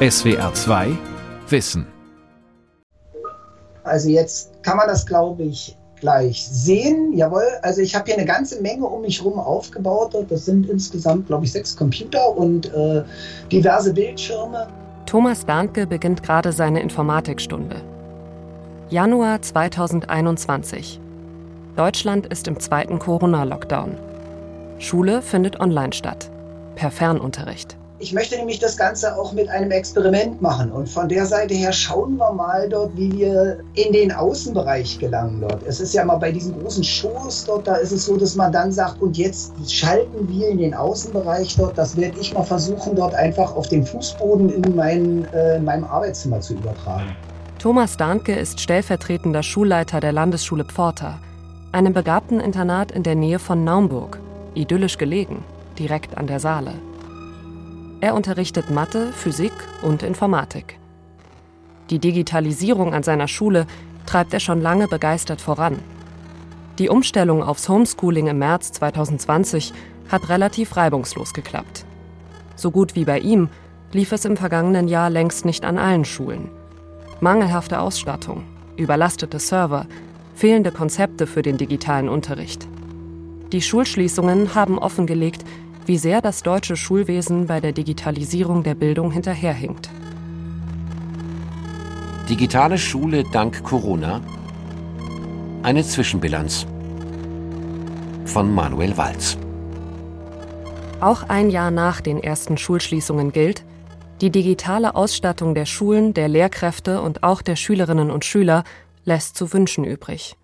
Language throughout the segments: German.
SWR 2 Wissen. Also jetzt kann man das, glaube ich, gleich sehen. Jawohl, also ich habe hier eine ganze Menge um mich herum aufgebaut. Das sind insgesamt, glaube ich, sechs Computer und äh, diverse Bildschirme. Thomas Dahnke beginnt gerade seine Informatikstunde. Januar 2021. Deutschland ist im zweiten Corona-Lockdown. Schule findet online statt, per Fernunterricht. Ich möchte nämlich das Ganze auch mit einem Experiment machen. Und von der Seite her schauen wir mal dort, wie wir in den Außenbereich gelangen dort. Es ist ja mal bei diesen großen Shows dort, da ist es so, dass man dann sagt, und jetzt schalten wir in den Außenbereich dort. Das werde ich mal versuchen, dort einfach auf den Fußboden in, mein, äh, in meinem Arbeitszimmer zu übertragen. Thomas Dahnke ist stellvertretender Schulleiter der Landesschule Pforta, einem begabten Internat in der Nähe von Naumburg, idyllisch gelegen, direkt an der Saale. Er unterrichtet Mathe, Physik und Informatik. Die Digitalisierung an seiner Schule treibt er schon lange begeistert voran. Die Umstellung aufs Homeschooling im März 2020 hat relativ reibungslos geklappt. So gut wie bei ihm lief es im vergangenen Jahr längst nicht an allen Schulen. Mangelhafte Ausstattung, überlastete Server, fehlende Konzepte für den digitalen Unterricht. Die Schulschließungen haben offengelegt, wie sehr das deutsche Schulwesen bei der Digitalisierung der Bildung hinterherhinkt. Digitale Schule dank Corona? Eine Zwischenbilanz von Manuel Walz. Auch ein Jahr nach den ersten Schulschließungen gilt, die digitale Ausstattung der Schulen, der Lehrkräfte und auch der Schülerinnen und Schüler lässt zu wünschen übrig.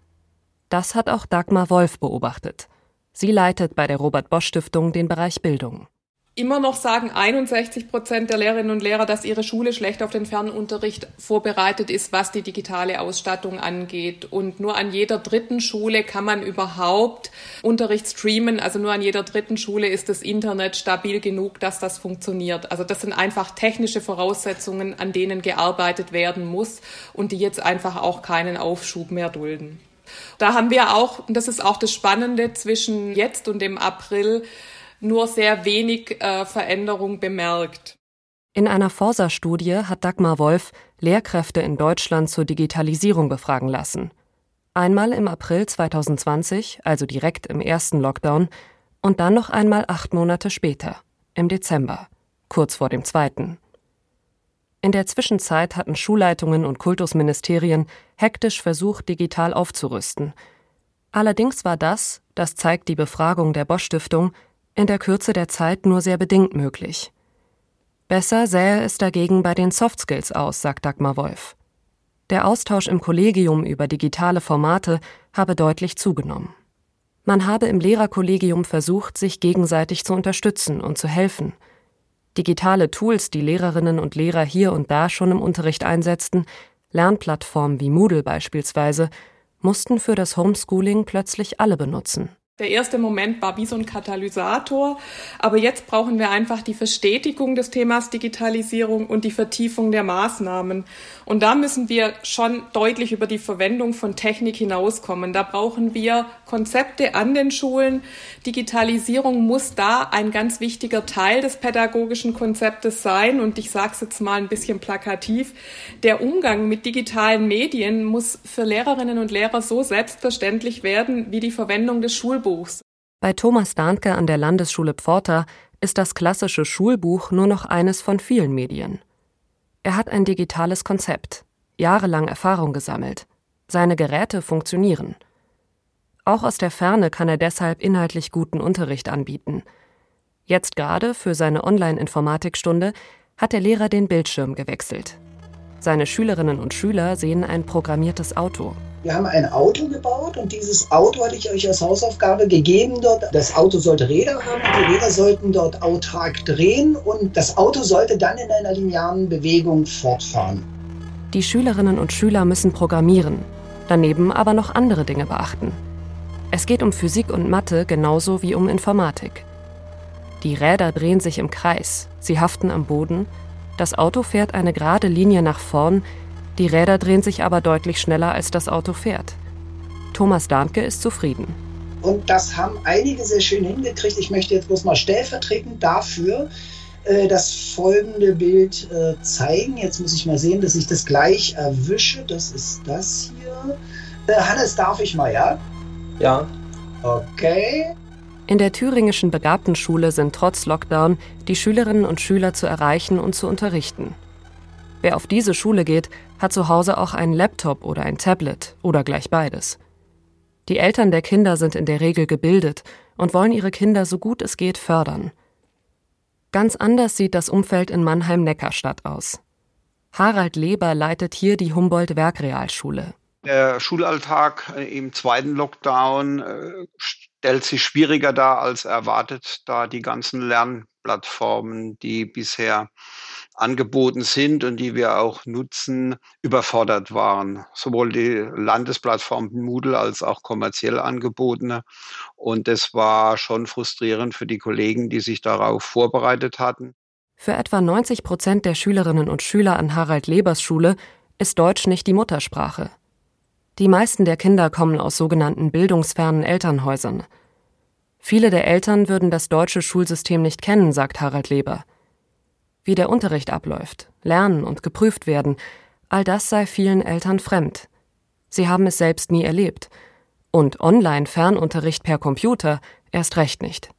Das hat auch Dagmar Wolf beobachtet. Sie leitet bei der Robert Bosch Stiftung den Bereich Bildung. Immer noch sagen 61 Prozent der Lehrerinnen und Lehrer, dass ihre Schule schlecht auf den Fernunterricht vorbereitet ist, was die digitale Ausstattung angeht. Und nur an jeder dritten Schule kann man überhaupt Unterricht streamen. Also nur an jeder dritten Schule ist das Internet stabil genug, dass das funktioniert. Also das sind einfach technische Voraussetzungen, an denen gearbeitet werden muss und die jetzt einfach auch keinen Aufschub mehr dulden. Da haben wir auch, und das ist auch das Spannende zwischen jetzt und dem April, nur sehr wenig äh, Veränderung bemerkt. In einer Forsa-Studie hat Dagmar Wolf Lehrkräfte in Deutschland zur Digitalisierung befragen lassen. Einmal im April 2020, also direkt im ersten Lockdown, und dann noch einmal acht Monate später, im Dezember, kurz vor dem zweiten. In der Zwischenzeit hatten Schulleitungen und Kultusministerien hektisch versucht, digital aufzurüsten. Allerdings war das, das zeigt die Befragung der Bosch Stiftung, in der Kürze der Zeit nur sehr bedingt möglich. Besser sähe es dagegen bei den Soft Skills aus, sagt Dagmar Wolf. Der Austausch im Kollegium über digitale Formate habe deutlich zugenommen. Man habe im Lehrerkollegium versucht, sich gegenseitig zu unterstützen und zu helfen – Digitale Tools, die Lehrerinnen und Lehrer hier und da schon im Unterricht einsetzten, Lernplattformen wie Moodle beispielsweise, mussten für das Homeschooling plötzlich alle benutzen. Der erste Moment war wie so ein Katalysator, aber jetzt brauchen wir einfach die Verstetigung des Themas Digitalisierung und die Vertiefung der Maßnahmen. Und da müssen wir schon deutlich über die Verwendung von Technik hinauskommen. Da brauchen wir Konzepte an den Schulen. Digitalisierung muss da ein ganz wichtiger Teil des pädagogischen Konzeptes sein. Und ich sage es jetzt mal ein bisschen plakativ. Der Umgang mit digitalen Medien muss für Lehrerinnen und Lehrer so selbstverständlich werden wie die Verwendung des Schulbuchs Schulbuchs. Bei Thomas Dahnke an der Landesschule Pforta ist das klassische Schulbuch nur noch eines von vielen Medien. Er hat ein digitales Konzept, jahrelang Erfahrung gesammelt. Seine Geräte funktionieren. Auch aus der Ferne kann er deshalb inhaltlich guten Unterricht anbieten. Jetzt gerade für seine Online-Informatikstunde hat der Lehrer den Bildschirm gewechselt. Seine Schülerinnen und Schüler sehen ein programmiertes Auto. Wir haben ein Auto gebaut und dieses Auto hatte ich euch als Hausaufgabe gegeben dort. Das Auto sollte Räder haben die Räder sollten dort autark drehen und das Auto sollte dann in einer linearen Bewegung fortfahren. Die Schülerinnen und Schüler müssen programmieren, daneben aber noch andere Dinge beachten. Es geht um Physik und Mathe genauso wie um Informatik. Die Räder drehen sich im Kreis, sie haften am Boden, das Auto fährt eine gerade Linie nach vorn, die Räder drehen sich aber deutlich schneller, als das Auto fährt. Thomas Dahnke ist zufrieden. Und das haben einige sehr schön hingekriegt. Ich möchte jetzt bloß mal stellvertretend dafür äh, das folgende Bild äh, zeigen. Jetzt muss ich mal sehen, dass ich das gleich erwische. Das ist das hier. Äh, Hannes, darf ich mal, ja? Ja. Okay. In der thüringischen Begabtenschule sind trotz Lockdown die Schülerinnen und Schüler zu erreichen und zu unterrichten. Wer auf diese Schule geht, hat zu Hause auch einen Laptop oder ein Tablet oder gleich beides. Die Eltern der Kinder sind in der Regel gebildet und wollen ihre Kinder so gut es geht fördern. Ganz anders sieht das Umfeld in Mannheim-Neckarstadt aus. Harald Leber leitet hier die Humboldt-Werkrealschule. Der Schulalltag im zweiten Lockdown äh, stellt sich schwieriger dar als erwartet, da die ganzen Lernplattformen, die bisher angeboten sind und die wir auch nutzen, überfordert waren. Sowohl die Landesplattform Moodle als auch kommerziell angebotene. Und das war schon frustrierend für die Kollegen, die sich darauf vorbereitet hatten. Für etwa 90 Prozent der Schülerinnen und Schüler an Harald Lebers Schule ist Deutsch nicht die Muttersprache. Die meisten der Kinder kommen aus sogenannten bildungsfernen Elternhäusern. Viele der Eltern würden das deutsche Schulsystem nicht kennen, sagt Harald Leber wie der Unterricht abläuft, lernen und geprüft werden, all das sei vielen Eltern fremd. Sie haben es selbst nie erlebt. Und Online-Fernunterricht per Computer erst recht nicht.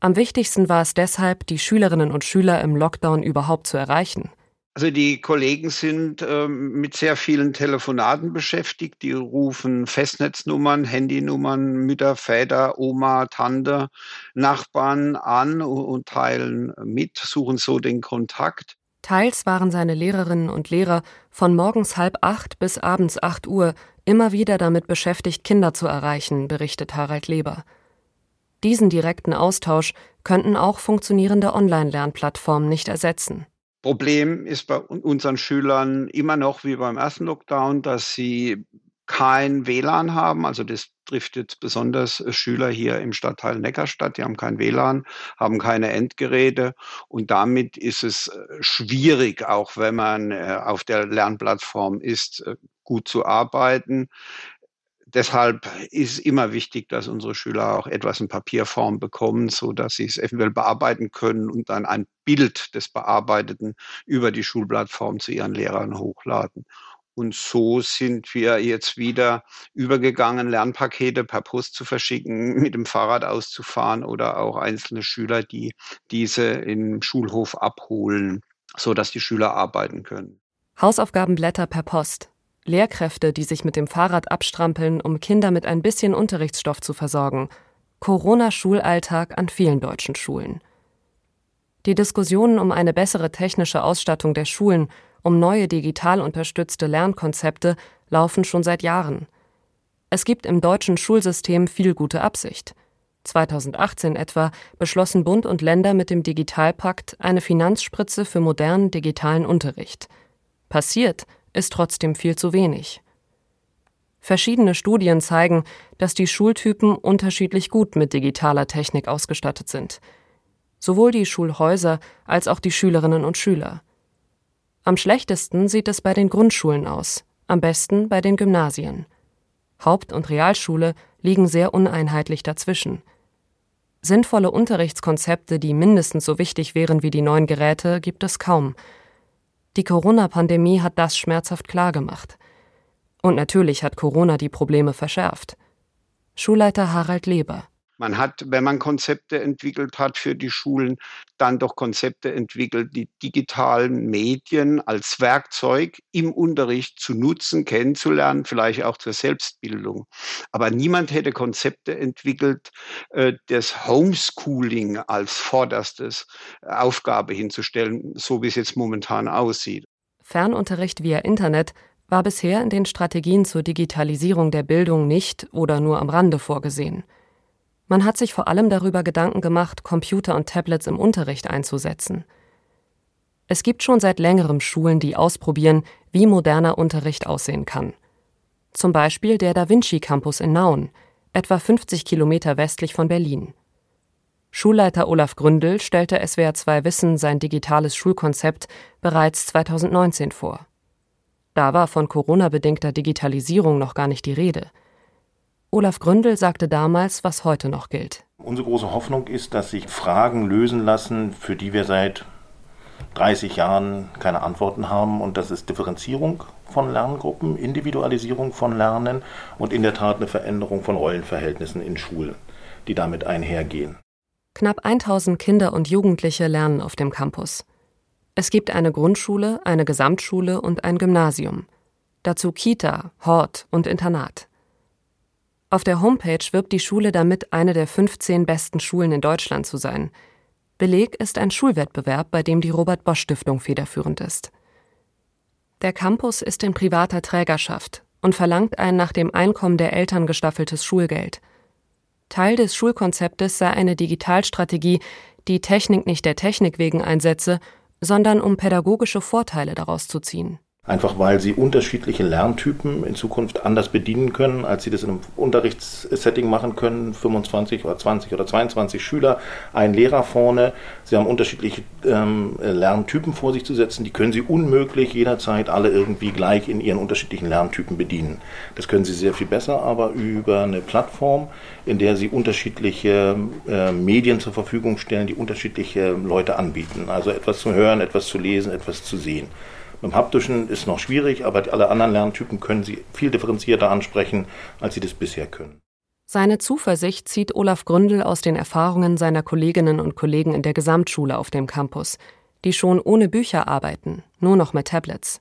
Am wichtigsten war es deshalb, die Schülerinnen und Schüler im Lockdown überhaupt zu erreichen. Also die Kollegen sind äh, mit sehr vielen Telefonaten beschäftigt. Die rufen Festnetznummern, Handynummern, Mütter, Väter, Oma, Tante, Nachbarn an und teilen mit, suchen so den Kontakt. Teils waren seine Lehrerinnen und Lehrer von morgens halb acht bis abends acht Uhr immer wieder damit beschäftigt, Kinder zu erreichen, berichtet Harald Leber. Diesen direkten Austausch könnten auch funktionierende Online-Lernplattformen nicht ersetzen. Problem ist bei unseren Schülern immer noch wie beim ersten Lockdown, dass sie kein WLAN haben. Also das trifft jetzt besonders Schüler hier im Stadtteil Neckarstadt. Die haben kein WLAN, haben keine Endgeräte und damit ist es äh, schwierig, auch wenn man äh, auf der Lernplattform ist, äh, gut zu arbeiten deshalb ist immer wichtig, dass unsere Schüler auch etwas in Papierform bekommen, so dass sie es eventuell bearbeiten können und dann ein Bild des Bearbeiteten über die Schulplattform zu ihren Lehrern hochladen. Und so sind wir jetzt wieder übergegangen, Lernpakete per Post zu verschicken, mit dem Fahrrad auszufahren oder auch einzelne Schüler, die diese im Schulhof abholen, so dass die Schüler arbeiten können. Hausaufgabenblätter per Post. Lehrkräfte, die sich mit dem Fahrrad abstrampeln, um Kinder mit ein bisschen Unterrichtsstoff zu versorgen. Corona-Schulalltag an vielen deutschen Schulen. Die Diskussionen um eine bessere technische Ausstattung der Schulen, um neue digital unterstützte Lernkonzepte laufen schon seit Jahren. Es gibt im deutschen Schulsystem viel gute Absicht. 2018 etwa beschlossen Bund und Länder mit dem Digitalpakt eine Finanzspritze für modernen digitalen Unterricht. Passiert ist trotzdem viel zu wenig. Verschiedene Studien zeigen, dass die Schultypen unterschiedlich gut mit digitaler Technik ausgestattet sind. Sowohl die Schulhäuser als auch die Schülerinnen und Schüler. Am schlechtesten sieht es bei den Grundschulen aus, am besten bei den Gymnasien. Haupt- und Realschule liegen sehr uneinheitlich dazwischen. Sinnvolle Unterrichtskonzepte, die mindestens so wichtig wären wie die neuen Geräte, gibt es kaum, die Corona-Pandemie hat das schmerzhaft klargemacht. Und natürlich hat Corona die Probleme verschärft. Schulleiter Harald Leber. Man hat, wenn man Konzepte entwickelt hat für die Schulen, dann doch Konzepte entwickelt, die digitalen Medien als Werkzeug im Unterricht zu nutzen, kennenzulernen, vielleicht auch zur Selbstbildung. Aber niemand hätte Konzepte entwickelt, äh, das Homeschooling als vorderstes Aufgabe hinzustellen, so wie es jetzt momentan aussieht. Fernunterricht via Internet war bisher in den Strategien zur Digitalisierung der Bildung nicht oder nur am Rande vorgesehen. Man hat sich vor allem darüber Gedanken gemacht, Computer und Tablets im Unterricht einzusetzen. Es gibt schon seit längerem Schulen, die ausprobieren, wie moderner Unterricht aussehen kann. Zum Beispiel der Da Vinci Campus in Nauen, etwa 50 Kilometer westlich von Berlin. Schulleiter Olaf Gründel stellte SWR 2 Wissen sein digitales Schulkonzept bereits 2019 vor. Da war von Corona-bedingter Digitalisierung noch gar nicht die Rede. Olaf Gründel sagte damals, was heute noch gilt. Unsere große Hoffnung ist, dass sich Fragen lösen lassen, für die wir seit 30 Jahren keine Antworten haben. Und das ist Differenzierung von Lerngruppen, Individualisierung von Lernen und in der Tat eine Veränderung von Rollenverhältnissen in Schulen, die damit einhergehen. Knapp 1000 Kinder und Jugendliche lernen auf dem Campus. Es gibt eine Grundschule, eine Gesamtschule und ein Gymnasium. Dazu Kita, Hort und Internat. Auf der Homepage wirbt die Schule damit, eine der 15 besten Schulen in Deutschland zu sein. Beleg ist ein Schulwettbewerb, bei dem die Robert Bosch Stiftung federführend ist. Der Campus ist in privater Trägerschaft und verlangt ein nach dem Einkommen der Eltern gestaffeltes Schulgeld. Teil des Schulkonzeptes sei eine Digitalstrategie, die Technik nicht der Technik wegen einsetze, sondern um pädagogische Vorteile daraus zu ziehen einfach weil sie unterschiedliche Lerntypen in Zukunft anders bedienen können, als sie das in einem Unterrichtssetting machen können. 25 oder 20 oder 22 Schüler, ein Lehrer vorne. Sie haben unterschiedliche ähm, Lerntypen vor sich zu setzen. Die können sie unmöglich jederzeit alle irgendwie gleich in ihren unterschiedlichen Lerntypen bedienen. Das können sie sehr viel besser, aber über eine Plattform, in der sie unterschiedliche äh, Medien zur Verfügung stellen, die unterschiedliche Leute anbieten. Also etwas zu hören, etwas zu lesen, etwas zu sehen. Beim haptischen ist noch schwierig, aber alle anderen Lerntypen können Sie viel differenzierter ansprechen, als Sie das bisher können. Seine Zuversicht zieht Olaf Gründel aus den Erfahrungen seiner Kolleginnen und Kollegen in der Gesamtschule auf dem Campus, die schon ohne Bücher arbeiten, nur noch mit Tablets.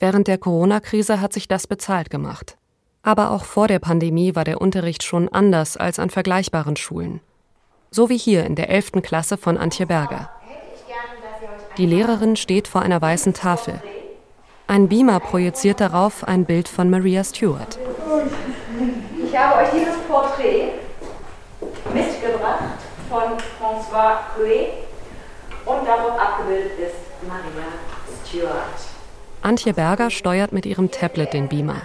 Während der Corona-Krise hat sich das bezahlt gemacht. Aber auch vor der Pandemie war der Unterricht schon anders als an vergleichbaren Schulen. So wie hier in der 11. Klasse von Antje Berger. Die Lehrerin steht vor einer weißen Tafel. Ein Beamer projiziert darauf ein Bild von Maria Stewart. Ich habe euch dieses Porträt mitgebracht von François Coué und darauf abgebildet ist Maria Stewart. Antje Berger steuert mit ihrem Tablet den Beamer.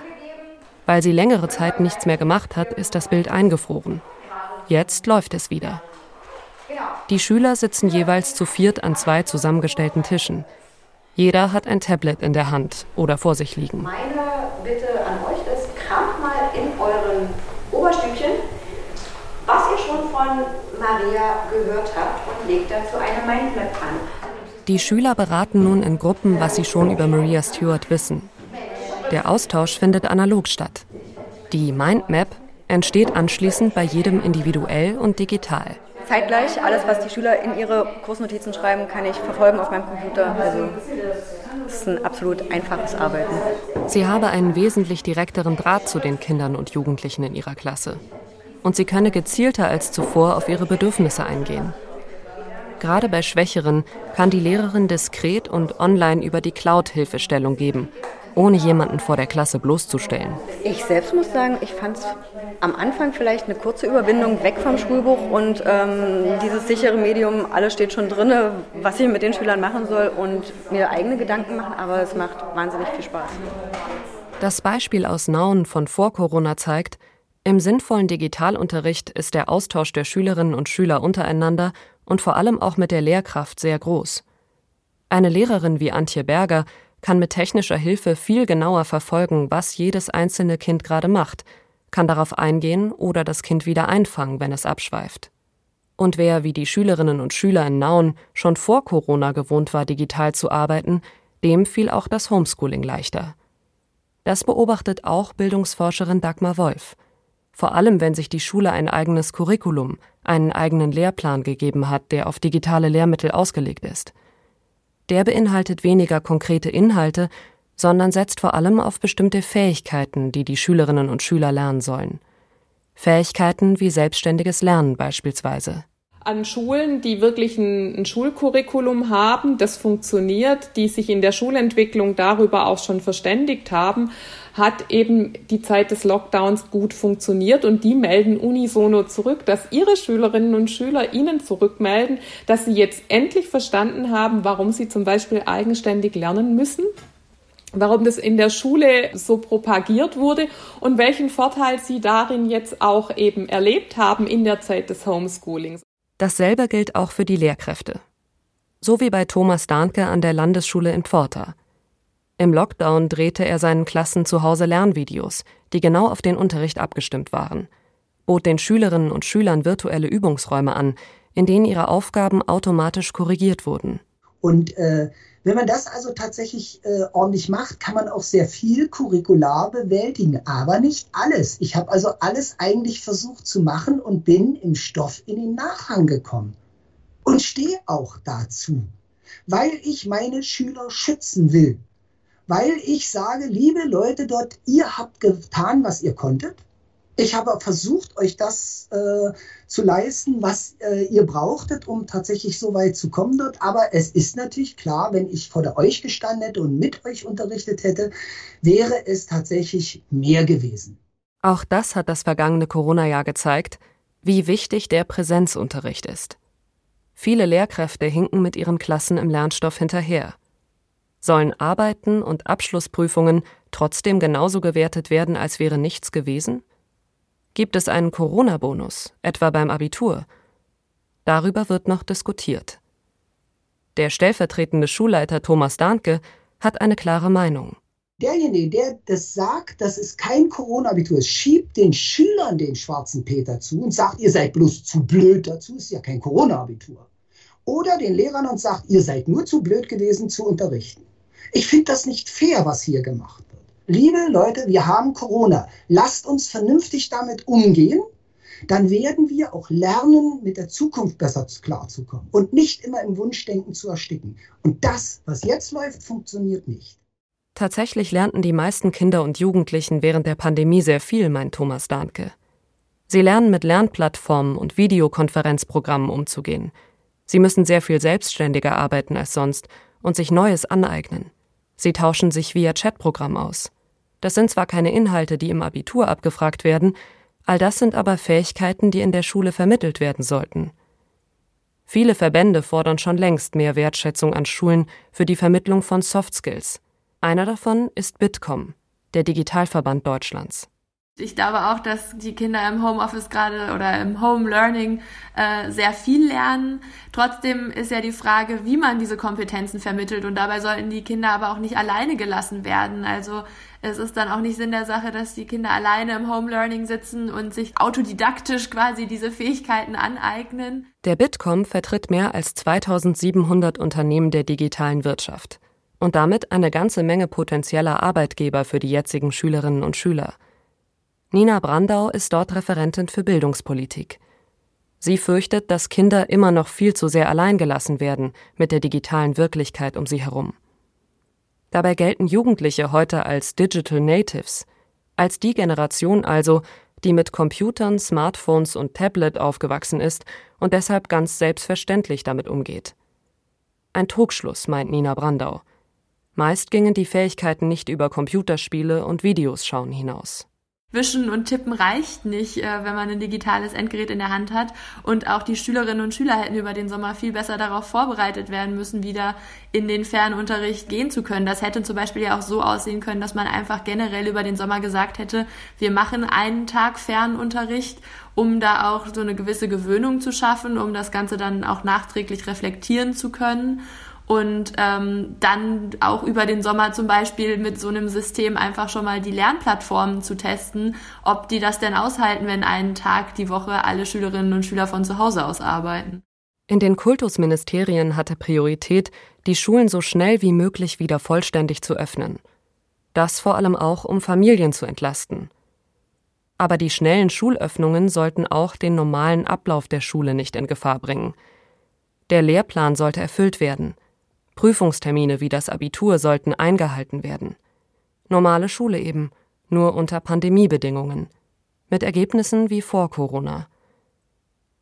Weil sie längere Zeit nichts mehr gemacht hat, ist das Bild eingefroren. Jetzt läuft es wieder. Die Schüler sitzen jeweils zu viert an zwei zusammengestellten Tischen. Jeder hat ein Tablet in der Hand oder vor sich liegen. Meine Bitte an euch ist, kramt mal in euren Oberstübchen, was ihr schon von Maria gehört habt und legt dazu eine Mindmap an. Die Schüler beraten nun in Gruppen, was sie schon über Maria Stewart wissen. Der Austausch findet analog statt. Die Mindmap entsteht anschließend bei jedem individuell und digital zeitgleich. Alles, was die Schüler in ihre Kursnotizen schreiben, kann ich verfolgen auf meinem Computer. Also es ist ein absolut einfaches Arbeiten. Sie habe einen wesentlich direkteren Draht zu den Kindern und Jugendlichen in ihrer Klasse. Und sie könne gezielter als zuvor auf ihre Bedürfnisse eingehen. Gerade bei Schwächeren kann die Lehrerin diskret und online über die Cloud Hilfestellung geben ohne jemanden vor der Klasse bloßzustellen. Ich selbst muss sagen, ich fand es am Anfang vielleicht eine kurze Überwindung weg vom Schulbuch und ähm, dieses sichere Medium, alles steht schon drin, was ich mit den Schülern machen soll und mir eigene Gedanken machen, aber es macht wahnsinnig viel Spaß. Das Beispiel aus Nauen von vor Corona zeigt, im sinnvollen Digitalunterricht ist der Austausch der Schülerinnen und Schüler untereinander und vor allem auch mit der Lehrkraft sehr groß. Eine Lehrerin wie Antje Berger kann mit technischer Hilfe viel genauer verfolgen, was jedes einzelne Kind gerade macht, kann darauf eingehen oder das Kind wieder einfangen, wenn es abschweift. Und wer wie die Schülerinnen und Schüler in Nauen schon vor Corona gewohnt war, digital zu arbeiten, dem fiel auch das Homeschooling leichter. Das beobachtet auch Bildungsforscherin Dagmar Wolf. Vor allem, wenn sich die Schule ein eigenes Curriculum, einen eigenen Lehrplan gegeben hat, der auf digitale Lehrmittel ausgelegt ist – der beinhaltet weniger konkrete Inhalte, sondern setzt vor allem auf bestimmte Fähigkeiten, die die Schülerinnen und Schüler lernen sollen. Fähigkeiten wie selbstständiges Lernen beispielsweise an Schulen, die wirklich ein, ein, Schulcurriculum haben, das funktioniert, die sich in der Schulentwicklung darüber auch schon verständigt haben, hat eben die Zeit des Lockdowns gut funktioniert und die melden unisono zurück, dass ihre Schülerinnen und Schüler ihnen zurückmelden, dass sie jetzt endlich verstanden haben, warum sie zum Beispiel eigenständig lernen müssen warum das in der Schule so propagiert wurde und welchen Vorteil sie darin jetzt auch eben erlebt haben in der Zeit des Homeschoolings. Dasselbe gilt auch für die Lehrkräfte. So wie bei Thomas Dahnke an der Landesschule in Pforta. Im Lockdown drehte er seinen Klassen zu Hause Lernvideos, die genau auf den Unterricht abgestimmt waren. bot den Schülerinnen und Schülern virtuelle Übungsräume an, in denen ihre Aufgaben automatisch korrigiert wurden. Und äh, wenn man das also tatsächlich äh, ordentlich macht, kann man auch sehr viel curricular bewältigen, aber nicht alles. Ich habe also alles eigentlich versucht zu machen und bin im Stoff in den Nachhang gekommen und stehe auch dazu, weil ich meine Schüler schützen will, weil ich sage, liebe Leute dort, ihr habt getan, was ihr konntet ich habe versucht, euch das äh, zu leisten, was äh, ihr brauchtet, um tatsächlich so weit zu kommen dort. Aber es ist natürlich klar, wenn ich vor euch gestanden hätte und mit euch unterrichtet hätte, wäre es tatsächlich mehr gewesen. Auch das hat das vergangene Corona-Jahr gezeigt, wie wichtig der Präsenzunterricht ist. Viele Lehrkräfte hinken mit ihren Klassen im Lernstoff hinterher. Sollen Arbeiten und Abschlussprüfungen trotzdem genauso gewertet werden, als wäre nichts gewesen? Gibt es einen Corona-Bonus, etwa beim Abitur? Darüber wird noch diskutiert. Der stellvertretende Schulleiter Thomas Dahnke hat eine klare Meinung. Derjenige, der das sagt, dass es kein Corona-Abitur ist, schiebt den Schülern den schwarzen Peter zu und sagt, ihr seid bloß zu blöd dazu, ist ja kein Corona-Abitur. Oder den Lehrern und sagt, ihr seid nur zu blöd gewesen zu unterrichten. Ich finde das nicht fair, was hier gemacht wird liebe Leute, wir haben Corona. Lasst uns vernünftig damit umgehen. Dann werden wir auch lernen, mit der Zukunft besser klarzukommen und nicht immer im Wunschdenken zu ersticken. Und das, was jetzt läuft, funktioniert nicht. Tatsächlich lernten die meisten Kinder und Jugendlichen während der Pandemie sehr viel, meint Thomas Dahnke. Sie lernen mit Lernplattformen und Videokonferenzprogrammen umzugehen. Sie müssen sehr viel selbstständiger arbeiten als sonst und sich Neues aneignen. Sie tauschen sich via Chatprogramm aus. Das sind zwar keine Inhalte, die im Abitur abgefragt werden, all das sind aber Fähigkeiten, die in der Schule vermittelt werden sollten. Viele Verbände fordern schon längst mehr Wertschätzung an Schulen für die Vermittlung von Soft Skills. Einer davon ist Bitkom, der Digitalverband Deutschlands. Ich glaube auch, dass die Kinder im Homeoffice gerade oder im Home Learning äh, sehr viel lernen. Trotzdem ist ja die Frage, wie man diese Kompetenzen vermittelt und dabei sollten die Kinder aber auch nicht alleine gelassen werden. Also es ist dann auch nicht Sinn der Sache, dass die Kinder alleine im Home Learning sitzen und sich autodidaktisch quasi diese Fähigkeiten aneignen. Der Bitkom vertritt mehr als 2700 Unternehmen der digitalen Wirtschaft und damit eine ganze Menge potenzieller Arbeitgeber für die jetzigen Schülerinnen und Schüler. Nina Brandau ist dort Referentin für Bildungspolitik. Sie fürchtet, dass Kinder immer noch viel zu sehr allein gelassen werden mit der digitalen Wirklichkeit um sie herum. Dabei gelten Jugendliche heute als Digital Natives, als die Generation also, die mit Computern, Smartphones und Tablet aufgewachsen ist und deshalb ganz selbstverständlich damit umgeht. Ein Trugschluss, meint Nina Brandau. Meist gingen die Fähigkeiten nicht über Computerspiele und Videos schauen hinaus. Wischen und Tippen reicht nicht, äh, wenn man ein digitales Endgerät in der Hand hat. Und auch die Schülerinnen und Schüler hätten über den Sommer viel besser darauf vorbereitet werden müssen, wieder in den Fernunterricht gehen zu können. Das hätte zum Beispiel ja auch so aussehen können, dass man einfach generell über den Sommer gesagt hätte, wir machen einen Tag Fernunterricht, um da auch so eine gewisse Gewöhnung zu schaffen, um das Ganze dann auch nachträglich reflektieren zu können und ähm, dann auch über den Sommer zum Beispiel mit so einem System einfach schon mal die Lernplattformen zu testen, ob die das denn aushalten, wenn einen Tag die Woche alle Schülerinnen und Schüler von zu Hause aus arbeiten. In den Kultusministerien hatte Priorität, die Schulen so schnell wie möglich wieder vollständig zu öffnen. Das vor allem auch, um Familien zu entlasten. Aber die schnellen Schulöffnungen sollten auch den normalen Ablauf der Schule nicht in Gefahr bringen. Der Lehrplan sollte erfüllt werden – Prüfungstermine wie das Abitur sollten eingehalten werden. Normale Schule eben, nur unter Pandemiebedingungen, mit Ergebnissen wie vor Corona.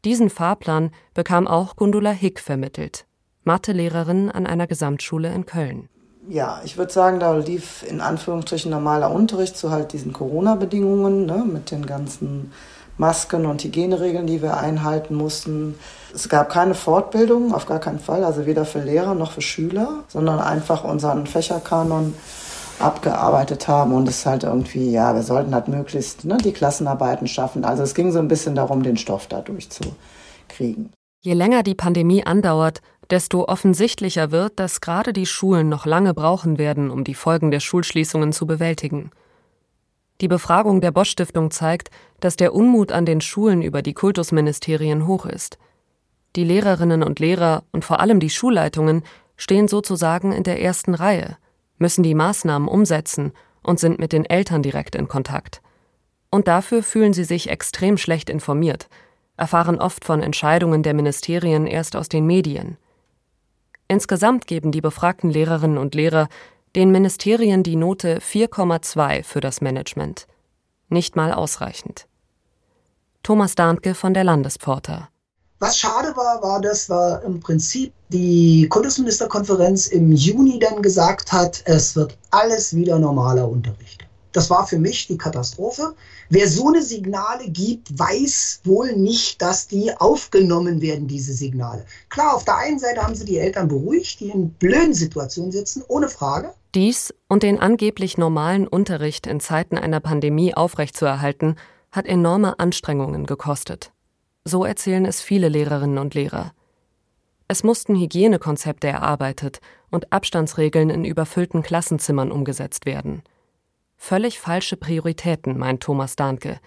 Diesen Fahrplan bekam auch Gundula Hick vermittelt, Mathelehrerin an einer Gesamtschule in Köln. Ja, ich würde sagen, da lief in Anführungsstrichen normaler Unterricht zu halt diesen Corona-Bedingungen, ne, mit den ganzen Masken und Hygieneregeln, die wir einhalten mussten. Es gab keine Fortbildung, auf gar keinen Fall, also weder für Lehrer noch für Schüler, sondern einfach unseren Fächerkanon abgearbeitet haben und es halt irgendwie, ja, wir sollten halt möglichst ne, die Klassenarbeiten schaffen. Also es ging so ein bisschen darum, den Stoff da durchzukriegen. Je länger die Pandemie andauert, desto offensichtlicher wird, dass gerade die Schulen noch lange brauchen werden, um die Folgen der Schulschließungen zu bewältigen. Die Befragung der Bosch Stiftung zeigt, dass der Unmut an den Schulen über die Kultusministerien hoch ist. Die Lehrerinnen und Lehrer und vor allem die Schulleitungen stehen sozusagen in der ersten Reihe, müssen die Maßnahmen umsetzen und sind mit den Eltern direkt in Kontakt. Und dafür fühlen sie sich extrem schlecht informiert, erfahren oft von Entscheidungen der Ministerien erst aus den Medien. Insgesamt geben die befragten Lehrerinnen und Lehrer den Ministerien die Note 4,2 für das Management. Nicht mal ausreichend. Thomas Dahnke von der Landespforta. Was schade war, war, dass wir im Prinzip die Kultusministerkonferenz im Juni dann gesagt hat, es wird alles wieder normaler Unterricht. Das war für mich die Katastrophe. Wer so eine Signale gibt, weiß wohl nicht, dass die aufgenommen werden, diese Signale. Klar, auf der einen Seite haben sie die Eltern beruhigt, die in blöden Situationen sitzen, ohne Frage. Dies und den angeblich normalen Unterricht in Zeiten einer Pandemie aufrechtzuerhalten, hat enorme Anstrengungen gekostet. So erzählen es viele Lehrerinnen und Lehrer. Es mussten Hygienekonzepte erarbeitet und Abstandsregeln in überfüllten Klassenzimmern umgesetzt werden. Völlig falsche Prioritäten, meint Thomas Dahnke.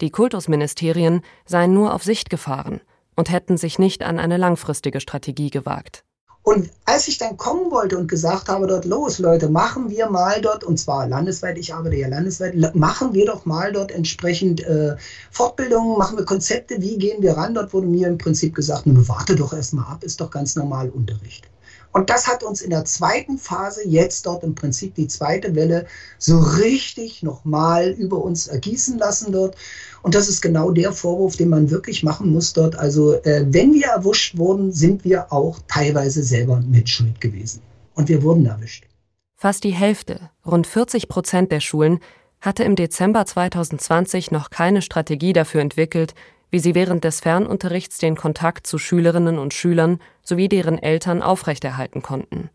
Die Kultusministerien seien nur auf Sicht gefahren und hätten sich nicht an eine langfristige Strategie gewagt. Und als ich dann kommen wollte und gesagt habe, dort los, Leute, machen wir mal dort, und zwar landesweit, ich arbeite ja landesweit, machen wir doch mal dort entsprechend äh, Fortbildungen, machen wir Konzepte, wie gehen wir ran? Dort wurde mir im Prinzip gesagt, nun warte doch erstmal ab, ist doch ganz normal Unterricht. Und das hat uns in der zweiten Phase, jetzt dort im Prinzip die zweite Welle, so richtig nochmal über uns ergießen lassen dort. Und das ist genau der Vorwurf, den man wirklich machen muss dort. Also äh, wenn wir erwischt wurden, sind wir auch teilweise selber mit Schuld gewesen. Und wir wurden erwischt. Fast die Hälfte, rund 40 Prozent der Schulen, hatte im Dezember 2020 noch keine Strategie dafür entwickelt, wie sie während des Fernunterrichts den Kontakt zu Schülerinnen und Schülern sowie deren Eltern aufrechterhalten konnten.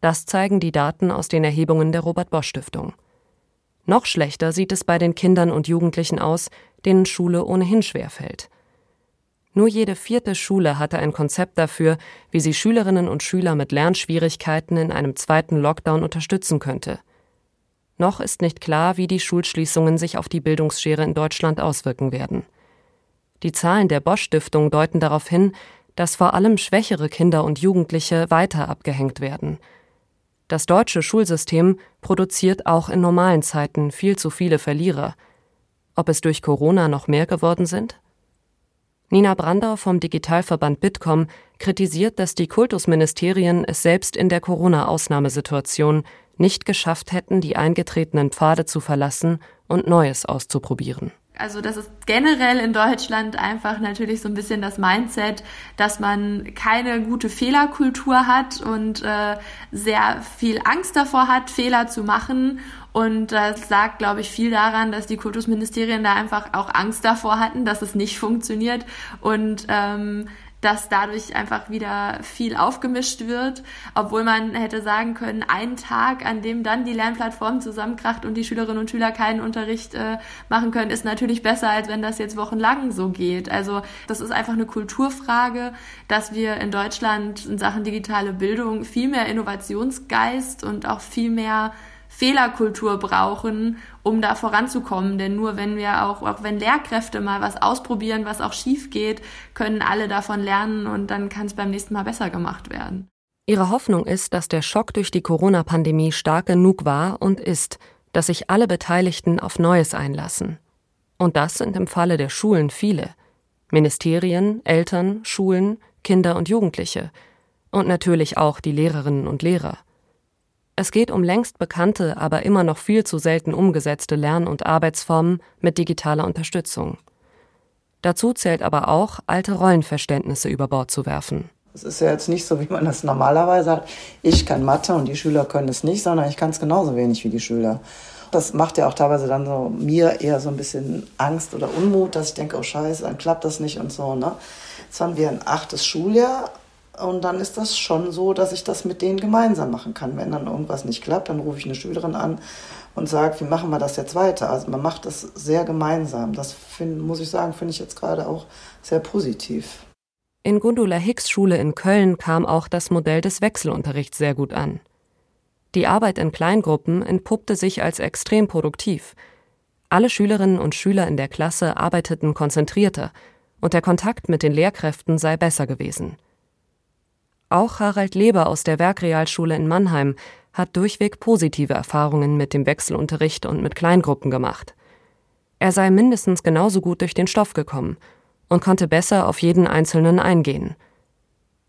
Das zeigen die Daten aus den Erhebungen der Robert Bosch Stiftung. Noch schlechter sieht es bei den Kindern und Jugendlichen aus, denen Schule ohnehin schwerfällt. Nur jede vierte Schule hatte ein Konzept dafür, wie sie Schülerinnen und Schüler mit Lernschwierigkeiten in einem zweiten Lockdown unterstützen könnte. Noch ist nicht klar, wie die Schulschließungen sich auf die Bildungsschere in Deutschland auswirken werden. Die Zahlen der Bosch Stiftung deuten darauf hin, dass vor allem schwächere Kinder und Jugendliche weiter abgehängt werden. Das deutsche Schulsystem produziert auch in normalen Zeiten viel zu viele Verlierer. Ob es durch Corona noch mehr geworden sind? Nina Brandau vom Digitalverband Bitkom kritisiert, dass die Kultusministerien es selbst in der Corona-Ausnahmesituation nicht geschafft hätten, die eingetretenen Pfade zu verlassen und Neues auszuprobieren. Also das ist generell in Deutschland einfach natürlich so ein bisschen das Mindset, dass man keine gute Fehlerkultur hat und äh, sehr viel Angst davor hat, Fehler zu machen. Und das sagt, glaube ich, viel daran, dass die Kultusministerien da einfach auch Angst davor hatten, dass es nicht funktioniert und ähm, dass dadurch einfach wieder viel aufgemischt wird, obwohl man hätte sagen können, ein Tag, an dem dann die Lernplattform zusammenkracht und die Schülerinnen und Schüler keinen Unterricht äh, machen können, ist natürlich besser, als wenn das jetzt wochenlang so geht. Also das ist einfach eine Kulturfrage, dass wir in Deutschland in Sachen digitale Bildung viel mehr Innovationsgeist und auch viel mehr Fehlerkultur brauchen, um da voranzukommen. Denn nur wenn wir auch, auch wenn Lehrkräfte mal was ausprobieren, was auch schief geht, können alle davon lernen und dann kann es beim nächsten Mal besser gemacht werden. Ihre Hoffnung ist, dass der Schock durch die Corona-Pandemie stark genug war und ist, dass sich alle Beteiligten auf Neues einlassen. Und das sind im Falle der Schulen viele. Ministerien, Eltern, Schulen, Kinder und Jugendliche. Und natürlich auch die Lehrerinnen und Lehrer. Es geht um längst bekannte, aber immer noch viel zu selten umgesetzte Lern- und Arbeitsformen mit digitaler Unterstützung. Dazu zählt aber auch, alte Rollenverständnisse über Bord zu werfen. Es ist ja jetzt nicht so, wie man das normalerweise hat. Ich kann Mathe und die Schüler können es nicht, sondern ich kann es genauso wenig wie die Schüler. Das macht ja auch teilweise dann so mir eher so ein bisschen Angst oder Unmut, dass ich denke, oh Scheiße, dann klappt das nicht und so. Ne? Jetzt haben wir ein achtes Schuljahr und dann ist das schon so, dass ich das mit denen gemeinsam machen kann. Wenn dann irgendwas nicht klappt, dann rufe ich eine Schülerin an und sage, wie machen wir das jetzt weiter? Also man macht das sehr gemeinsam. Das find, muss ich sagen, finde ich jetzt gerade auch sehr positiv. In Gundula Hicks Schule in Köln kam auch das Modell des Wechselunterrichts sehr gut an. Die Arbeit in Kleingruppen entpuppte sich als extrem produktiv, Alle Schülerinnen und Schüler in der Klasse arbeiteten konzentrierter und der Kontakt mit den Lehrkräften sei besser gewesen. Auch Harald Leber aus der Werkrealschule in Mannheim hat durchweg positive Erfahrungen mit dem Wechselunterricht und mit Kleingruppen gemacht. Er sei mindestens genauso gut durch den Stoff gekommen und konnte besser auf jeden Einzelnen eingehen.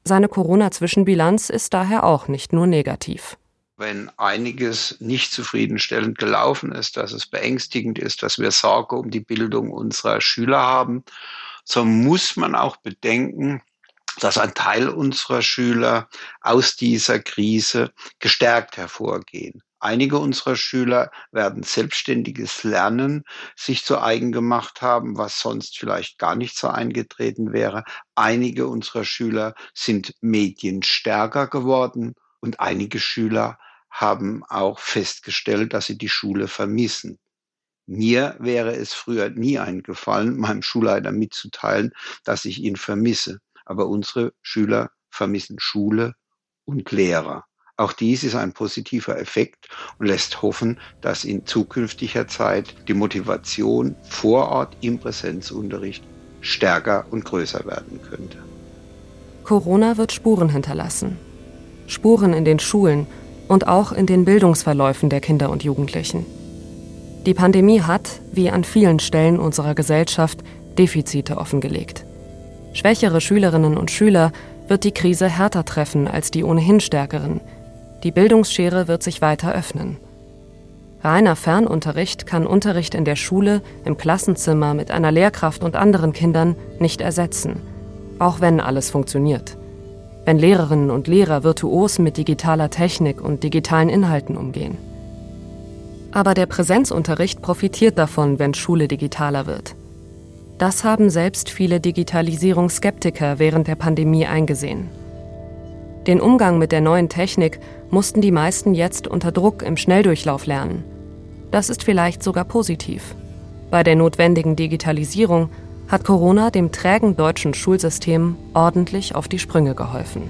Seine Corona-Zwischenbilanz ist daher auch nicht nur negativ wenn einiges nicht zufriedenstellend gelaufen ist, dass es beängstigend ist, dass wir Sorge um die Bildung unserer Schüler haben, so muss man auch bedenken, dass ein Teil unserer Schüler aus dieser Krise gestärkt hervorgehen. Einige unserer Schüler werden selbstständiges Lernen sich zu eigen gemacht haben, was sonst vielleicht gar nicht so eingetreten wäre. Einige unserer Schüler sind medienstärker geworden und einige Schüler haben auch festgestellt, dass sie die Schule vermissen. Mir wäre es früher nie eingefallen, meinem Schulleiter mitzuteilen, dass ich ihn vermisse. Aber unsere Schüler vermissen Schule und Lehrer. Auch dies ist ein positiver Effekt und lässt hoffen, dass in zukünftiger Zeit die Motivation vor Ort im Präsenzunterricht stärker und größer werden könnte. Corona wird Spuren hinterlassen. Spuren in den Schulen und auch in den Bildungsverläufen der Kinder und Jugendlichen. Die Pandemie hat, wie an vielen Stellen unserer Gesellschaft, Defizite offengelegt. Schwächere Schülerinnen und Schüler wird die Krise härter treffen als die ohnehin stärkeren. Die Bildungsschere wird sich weiter öffnen. Reiner Fernunterricht kann Unterricht in der Schule, im Klassenzimmer mit einer Lehrkraft und anderen Kindern nicht ersetzen, auch wenn alles funktioniert wenn Lehrerinnen und Lehrer virtuos mit digitaler Technik und digitalen Inhalten umgehen. Aber der Präsenzunterricht profitiert davon, wenn Schule digitaler wird. Das haben selbst viele Digitalisierungsskeptiker während der Pandemie eingesehen. Den Umgang mit der neuen Technik mussten die meisten jetzt unter Druck im Schnelldurchlauf lernen. Das ist vielleicht sogar positiv. Bei der notwendigen Digitalisierung hat Corona dem trägen deutschen Schulsystem ordentlich auf die Sprünge geholfen.